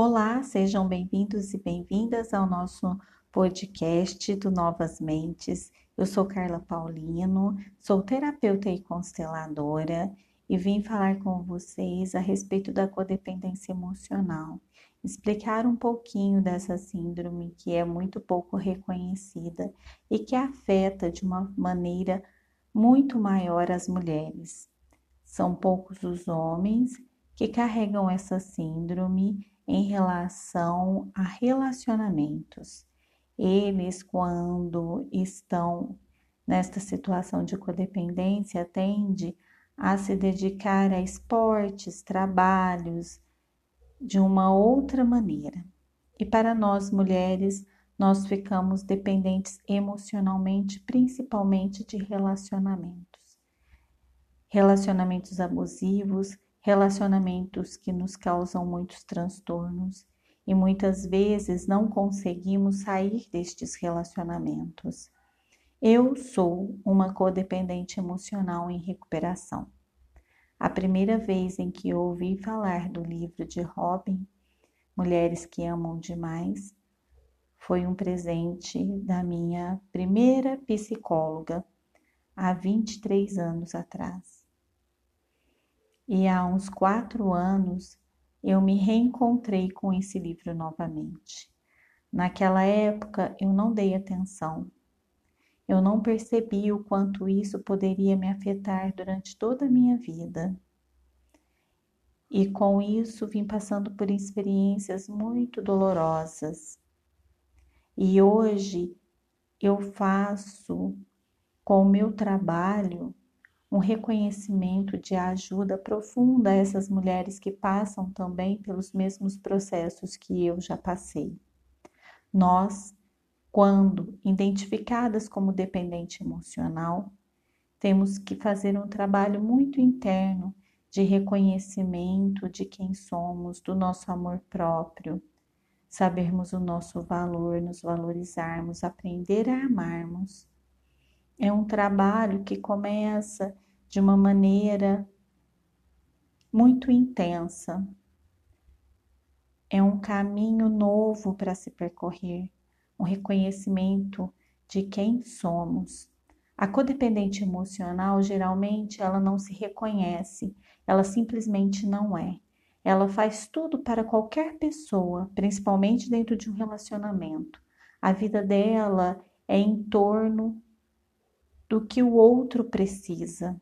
Olá, sejam bem-vindos e bem-vindas ao nosso podcast do Novas Mentes. Eu sou Carla Paulino, sou terapeuta e consteladora e vim falar com vocês a respeito da codependência emocional, explicar um pouquinho dessa síndrome que é muito pouco reconhecida e que afeta de uma maneira muito maior as mulheres. São poucos os homens que carregam essa síndrome em relação a relacionamentos. Eles, quando estão nesta situação de codependência, tende a se dedicar a esportes, trabalhos de uma outra maneira. E para nós mulheres, nós ficamos dependentes emocionalmente, principalmente de relacionamentos. Relacionamentos abusivos, relacionamentos que nos causam muitos transtornos e muitas vezes não conseguimos sair destes relacionamentos. Eu sou uma codependente emocional em recuperação. A primeira vez em que ouvi falar do livro de Robin, Mulheres que Amam Demais, foi um presente da minha primeira psicóloga há 23 anos atrás e há uns quatro anos eu me reencontrei com esse livro novamente. Naquela época eu não dei atenção. Eu não percebi o quanto isso poderia me afetar durante toda a minha vida. E com isso vim passando por experiências muito dolorosas. E hoje eu faço com o meu trabalho um reconhecimento de ajuda profunda a essas mulheres que passam também pelos mesmos processos que eu já passei. Nós, quando identificadas como dependente emocional, temos que fazer um trabalho muito interno de reconhecimento de quem somos, do nosso amor próprio, sabermos o nosso valor, nos valorizarmos, aprender a amarmos é um trabalho que começa de uma maneira muito intensa. É um caminho novo para se percorrer, um reconhecimento de quem somos. A codependente emocional, geralmente, ela não se reconhece, ela simplesmente não é. Ela faz tudo para qualquer pessoa, principalmente dentro de um relacionamento. A vida dela é em torno do que o outro precisa.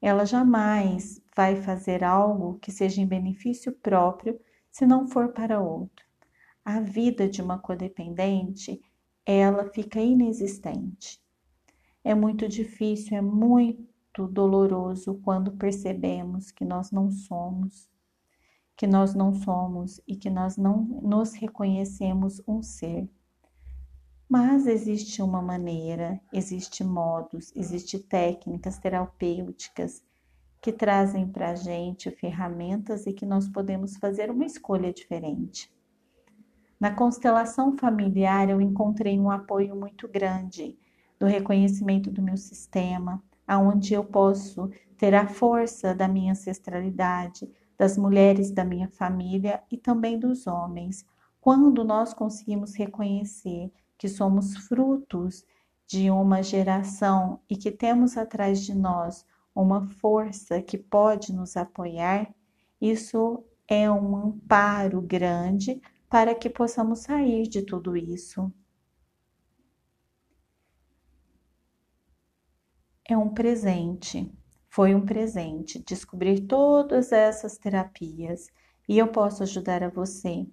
Ela jamais vai fazer algo que seja em benefício próprio se não for para outro. A vida de uma codependente, ela fica inexistente. É muito difícil, é muito doloroso quando percebemos que nós não somos, que nós não somos e que nós não nos reconhecemos um ser. Mas existe uma maneira, existe modos, existe técnicas terapêuticas que trazem para a gente ferramentas e que nós podemos fazer uma escolha diferente. Na constelação familiar, eu encontrei um apoio muito grande do reconhecimento do meu sistema, aonde eu posso ter a força da minha ancestralidade, das mulheres da minha família e também dos homens, quando nós conseguimos reconhecer que somos frutos de uma geração e que temos atrás de nós uma força que pode nos apoiar, isso é um amparo grande para que possamos sair de tudo isso. É um presente, foi um presente descobrir todas essas terapias e eu posso ajudar a você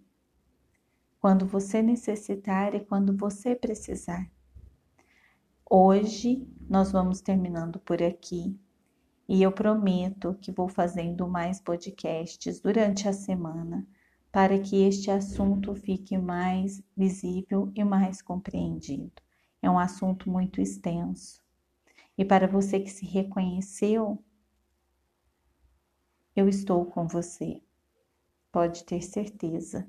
quando você necessitar e quando você precisar. Hoje nós vamos terminando por aqui e eu prometo que vou fazendo mais podcasts durante a semana para que este assunto fique mais visível e mais compreendido. É um assunto muito extenso. E para você que se reconheceu, eu estou com você. Pode ter certeza.